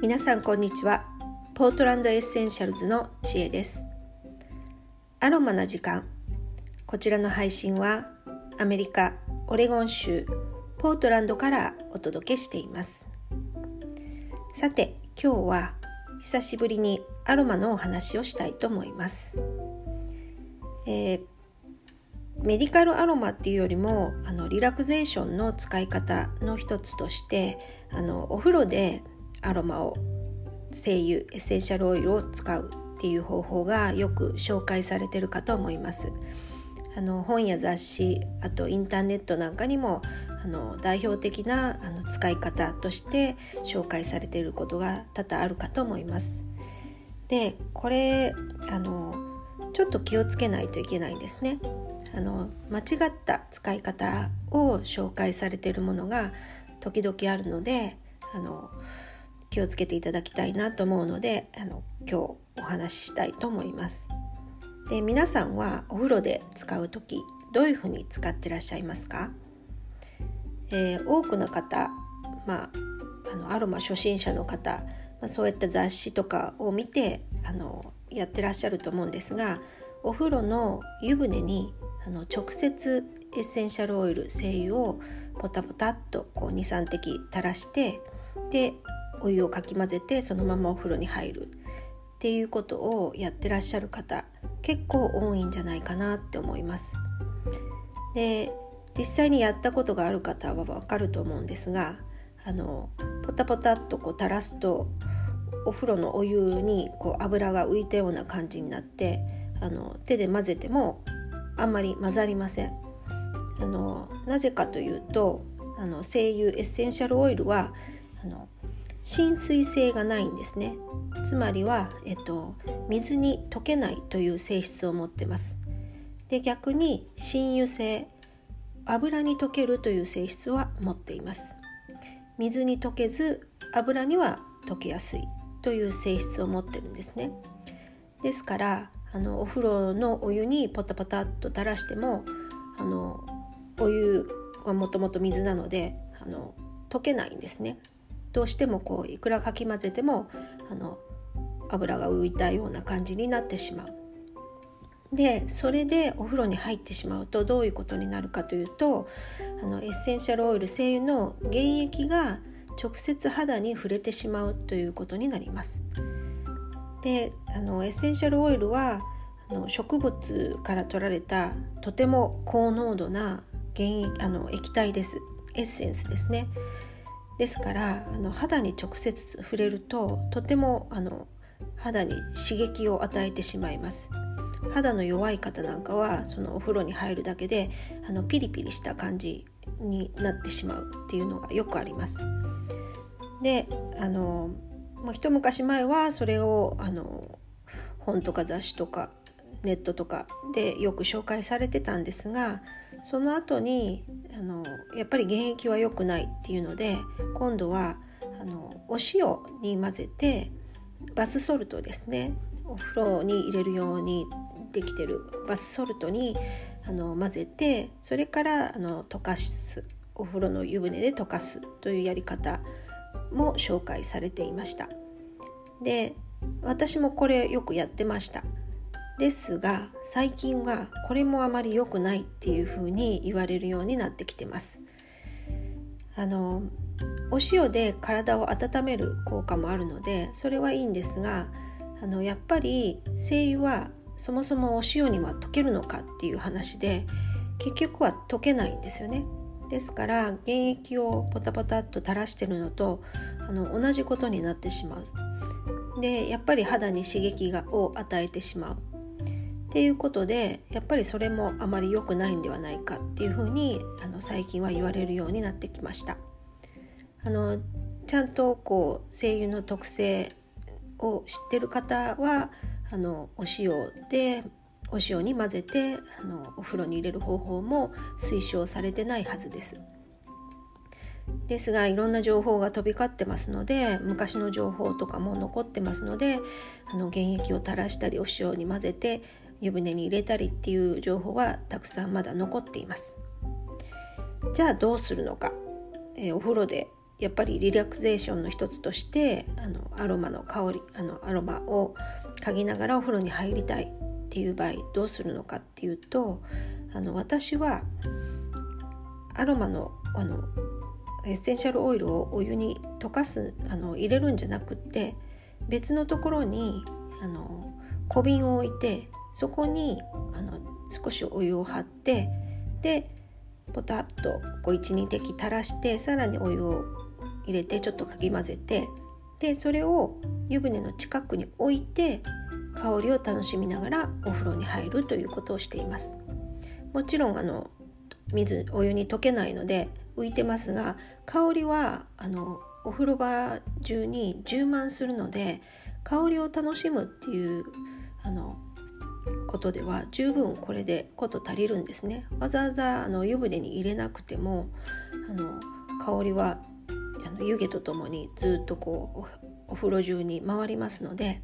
皆さんこんにちは。ポートランドエッセンシャルズの知恵です。アロマな時間。こちらの配信はアメリカオレゴン州ポートランドからお届けしています。さて今日は久しぶりにアロマのお話をしたいと思います、えー、メディカルアロマっていうよりもあのリラクゼーションの使い方の一つとしてあのお風呂でアロマを精油エッセンシャルオイルを使うっていう方法がよく紹介されてるかと思います。あの本や雑誌あとインターネットなんかにもあの代表的なあの使い方として紹介されていることが多々あるかと思います。でこれあのちょっと気をつけないといけないんですね。あの間違った使い方を紹介されているものが時々あるのであの気をつけていただきたいなと思うのであの今日お話ししたいと思います。で皆さんはお風呂で使う時どういうふうに使ってらっしゃいますか、えー、多くの方、まあ、あのアロマ初心者の方、まあ、そういった雑誌とかを見てあのやってらっしゃると思うんですがお風呂の湯船にあの直接エッセンシャルオイル精油をポタポタっとこう23滴垂らしてでお湯をかき混ぜてそのままお風呂に入るっていうことをやってらっしゃる方結構多いんじゃないかなって思います。で実際にやったことがある方は分かると思うんですがあのポタポタっとこう垂らすとお風呂のお湯にこう油が浮いたような感じになってあの手で混ぜてもあんまり混ざりません。あのなぜかというとあの精油エッセンシャルオイルはあの浸水性がないんですね。つまりは、えっと、水に溶けないという性質を持ってます。で逆に浸油性油に溶けるという性質は持っています。水に溶けず油には溶けやすいという性質を持ってるんですね。ですからあのお風呂のお湯にポタポタっと垂らしてもあのお湯はもともと水なのであの溶けないんですね。どうしてもこういくらかき混ぜてもあの油が浮いたような感じになってしまう。でそれでお風呂に入ってしまうとどういうことになるかというとあのエッセンシャルオイル精油の原液が直接肌に触れてしまうということになります。であのエッセンシャルオイルはあの植物から取られたとても高濃度な原液あの液体ですエッセンスですね。ですからあの肌に直接触れるととてもあの肌に刺激を与えてしまいます。肌の弱い方なんかはそのお風呂に入るだけであのピリピリした感じになってしまうっていうのがよくあります。であのもう一昔前はそれをあの本とか雑誌とかネットとかでよく紹介されてたんですがその後にあのやっぱり原液は良くないっていうので今度はあのお塩に混ぜてバスソルトですね。お風呂に入れるようにできてるバスソルトにあの混ぜてそれからあの溶かす。お風呂の湯船で溶かすというやり方も紹介されていました。で私もこれよくやってました。ですが最近はこれもあまり良くないっていうふうに言われるようになってきてます。あのお塩で体を温める効果もあるのでそれはいいんですがあのやっぱり精油はそもそもお塩には溶けるのかっていう話で結局は溶けないんですよね。ですから原液をポタポタっと垂らしてるのとあの同じことになってしまう。でやっぱり肌に刺激がを与えてしまう。っていうことでやっぱりそれもあまり良くないんではないかっていうふうにあの最近は言われるようになってきました。あのちゃんとこう精油の特性を知ってる方はあのお塩でお塩に混ぜてあのお風呂に入れる方法も推奨されてないはずです。ですがいろんな情報が飛び交ってますので昔の情報とかも残ってますのであの原液を垂らしたりお塩に混ぜて湯船に入れたりっていう情報はたくさんまだ残っています。じゃあどうするのか、えー、お風呂でやっぱりリラクゼーションの一つとしてあのアロマの香りあのアロマを嗅ぎながらお風呂に入りたいっていう場合どうするのかっていうとあの私はアロマのあのエッセンシャルオイルをお湯に溶かすあの入れるんじゃなくて別のところにあの小瓶を置いてそこにあの少しお湯を張ってでポタッとこう12滴垂らしてさらにお湯を入れてちょっとかき混ぜてでそれを湯船の近くに置いて香りを楽しみながらお風呂に入るということをしています。もちろんあの水お湯に溶けないので浮いてますが香りはあのお風呂場中に充満するので香りを楽しむっていうあのことでは十分これでこと足りるんですね。わざわざあの湯船に入れなくてもあの香りはあの湯気とともにずっとこうお風呂中に回りますので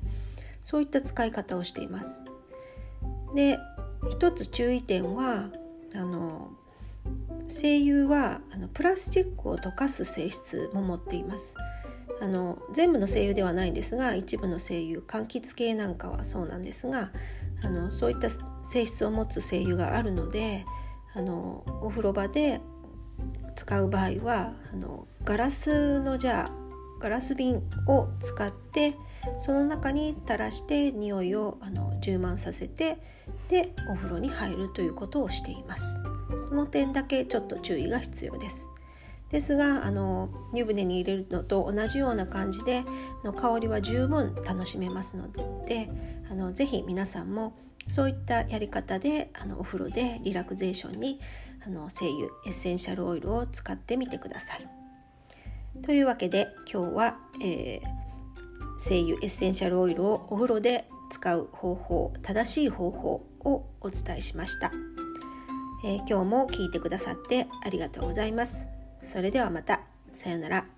そういった使い方をしています。で一つ注意点はあの精油はあのプラスチックを溶かす性質も持っています。あの全部の精油ではないんですが一部の精油柑橘系なんかはそうなんですがあのそういった性質を持つ精油があるのであのお風呂場で使う場合はあのガラスのじゃあガラス瓶を使ってその中に垂らして匂いをあの充満させてでお風呂に入るということをしています。その点だけちょっと注意が必要です。ですがあの湯船に入れるのと同じような感じでの香りは十分楽しめますのであのぜひ皆さんもそういったやり方であのお風呂でリラクゼーションにあの精油エッセンシャルオイルを使ってみてください。というわけで今日は、えー、精油エッセンシャルオイルをお風呂で使う方法正しい方法をお伝えしました、えー、今日も聞いてくださってありがとうございますそれではまた。さようなら。